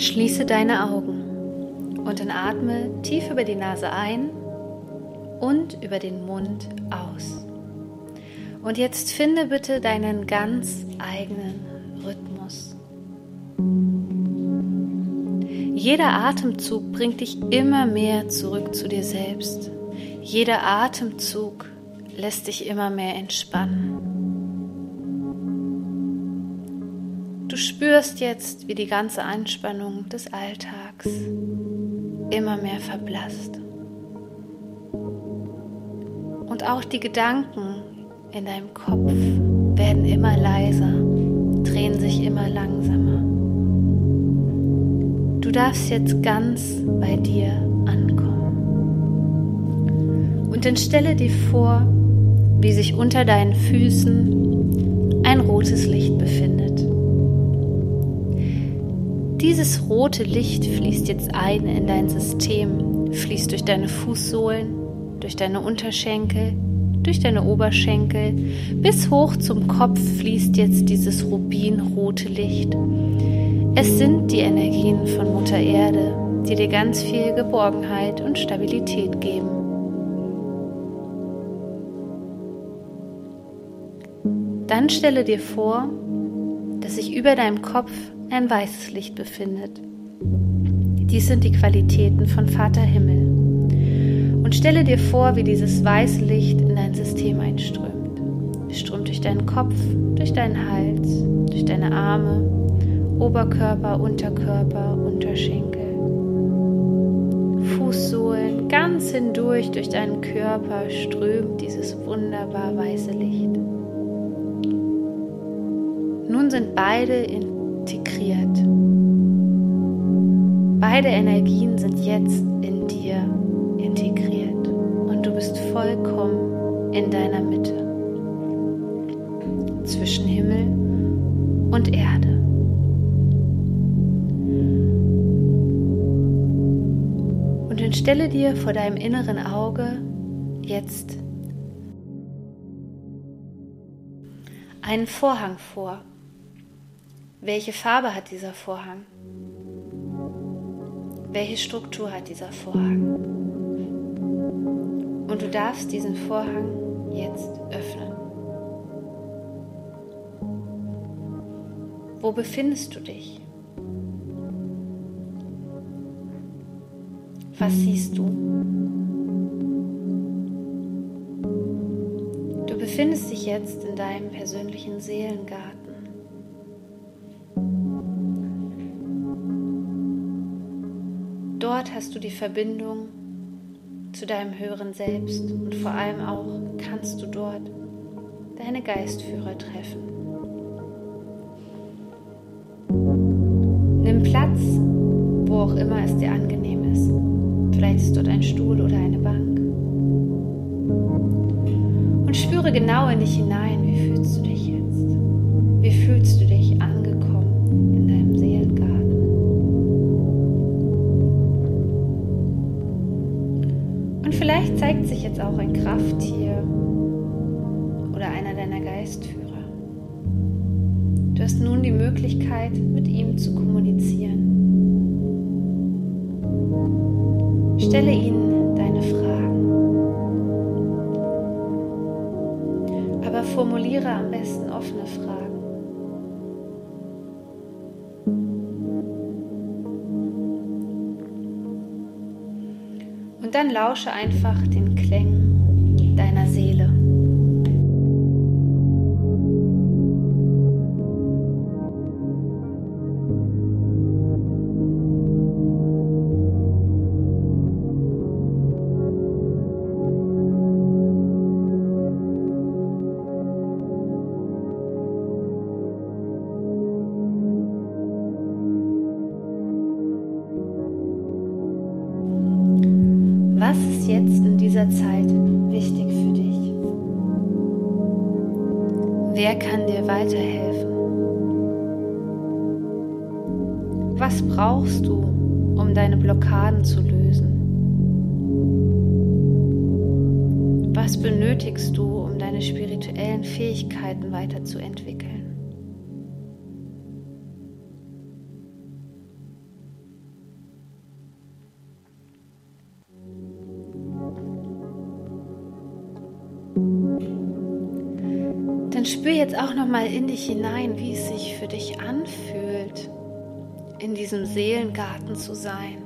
Schließe deine Augen und dann atme tief über die Nase ein und über den Mund aus. Und jetzt finde bitte deinen ganz eigenen Rhythmus. Jeder Atemzug bringt dich immer mehr zurück zu dir selbst. Jeder Atemzug lässt dich immer mehr entspannen. Du spürst jetzt, wie die ganze Anspannung des Alltags immer mehr verblasst. Und auch die Gedanken in deinem Kopf werden immer leiser, drehen sich immer langsamer. Du darfst jetzt ganz bei dir ankommen. Und dann stelle dir vor, wie sich unter deinen Füßen ein rotes Licht befindet. Dieses rote Licht fließt jetzt ein in dein System, fließt durch deine Fußsohlen, durch deine Unterschenkel, durch deine Oberschenkel, bis hoch zum Kopf fließt jetzt dieses rubinrote Licht. Es sind die Energien von Mutter Erde, die dir ganz viel Geborgenheit und Stabilität geben. Dann stelle dir vor, dass sich über deinem Kopf ein weißes Licht befindet. Dies sind die Qualitäten von Vater Himmel. Und stelle dir vor, wie dieses weiße Licht in dein System einströmt. Es strömt durch deinen Kopf, durch deinen Hals, durch deine Arme, Oberkörper, Unterkörper, Unterschenkel, Fußsohlen, ganz hindurch durch deinen Körper strömt dieses wunderbar weiße Licht. Nun sind beide in integriert. Beide Energien sind jetzt in dir integriert und du bist vollkommen in deiner Mitte zwischen Himmel und Erde. Und dann stelle dir vor deinem inneren Auge jetzt einen Vorhang vor, welche Farbe hat dieser Vorhang? Welche Struktur hat dieser Vorhang? Und du darfst diesen Vorhang jetzt öffnen. Wo befindest du dich? Was siehst du? Du befindest dich jetzt in deinem persönlichen Seelengarten. Hast du die Verbindung zu deinem höheren Selbst und vor allem auch kannst du dort deine Geistführer treffen. Nimm Platz, wo auch immer es dir angenehm ist. Vielleicht ist dort ein Stuhl oder eine Bank. Und spüre genau in dich hinein, wie fühlst du dich jetzt auch ein Krafttier oder einer deiner Geistführer. Du hast nun die Möglichkeit, mit ihm zu kommunizieren. Stelle ihnen deine Fragen. Aber formuliere am besten offene Fragen. Und dann lausche einfach den jetzt in dieser Zeit wichtig für dich? Wer kann dir weiterhelfen? Was brauchst du, um deine Blockaden zu lösen? Was benötigst du, um deine spirituellen Fähigkeiten weiterzuentwickeln? Spür jetzt auch noch mal in dich hinein, wie es sich für dich anfühlt, in diesem Seelengarten zu sein,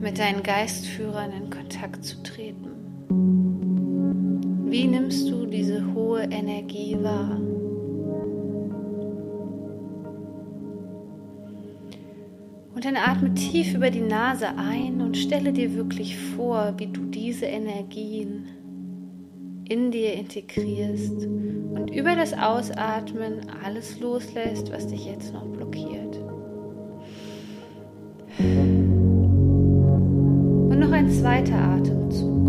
mit deinen Geistführern in Kontakt zu treten. Wie nimmst du diese hohe Energie wahr? Und dann atme tief über die Nase ein und stelle dir wirklich vor, wie du diese Energien in dir integrierst und über das Ausatmen alles loslässt, was dich jetzt noch blockiert. Und noch ein zweiter Atemzug,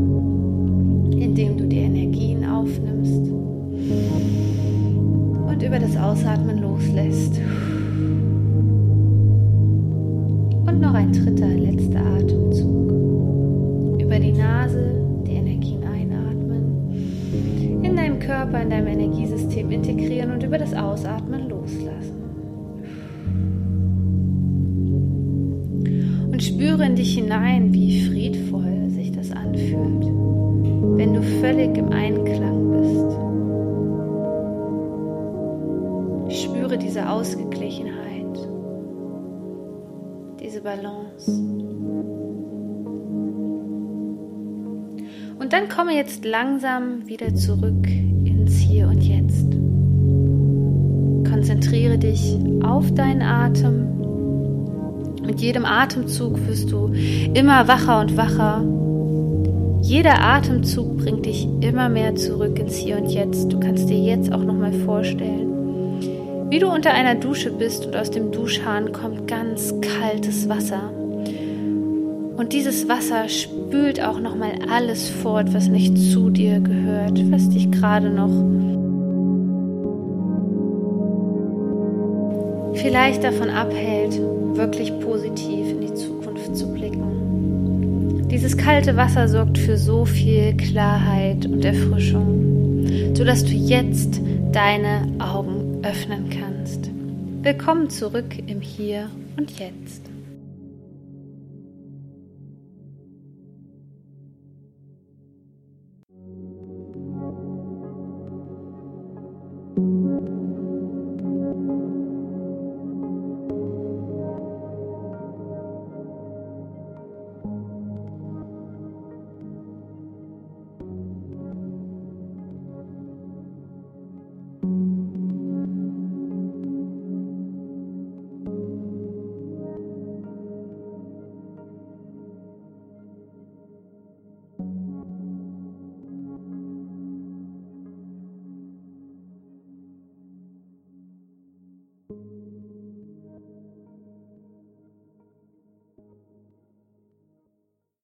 in dem du die Energien aufnimmst und über das Ausatmen loslässt. Und noch ein dritter, letzter Atemzug. Körper, in deinem Energiesystem integrieren und über das Ausatmen loslassen. Und spüre in dich hinein, wie friedvoll sich das anfühlt, wenn du völlig im Einklang bist. Spüre diese Ausgeglichenheit diese Balance. Und dann komme jetzt langsam wieder zurück Hier und Jetzt. Konzentriere dich auf deinen Atem. Mit jedem Atemzug wirst du immer wacher und wacher. Jeder Atemzug bringt dich immer mehr zurück ins Hier und Jetzt. Du kannst dir jetzt auch noch mal vorstellen, wie du unter einer Dusche bist und aus dem Duschhahn kommt ganz kaltes Wasser. Und dieses Wasser spült auch nochmal alles fort, was nicht zu dir gehört, was dich gerade noch vielleicht davon abhält, wirklich positiv in die Zukunft zu blicken. Dieses kalte Wasser sorgt für so viel Klarheit und Erfrischung, sodass du jetzt deine Augen öffnen kannst. Willkommen zurück im Hier und Jetzt.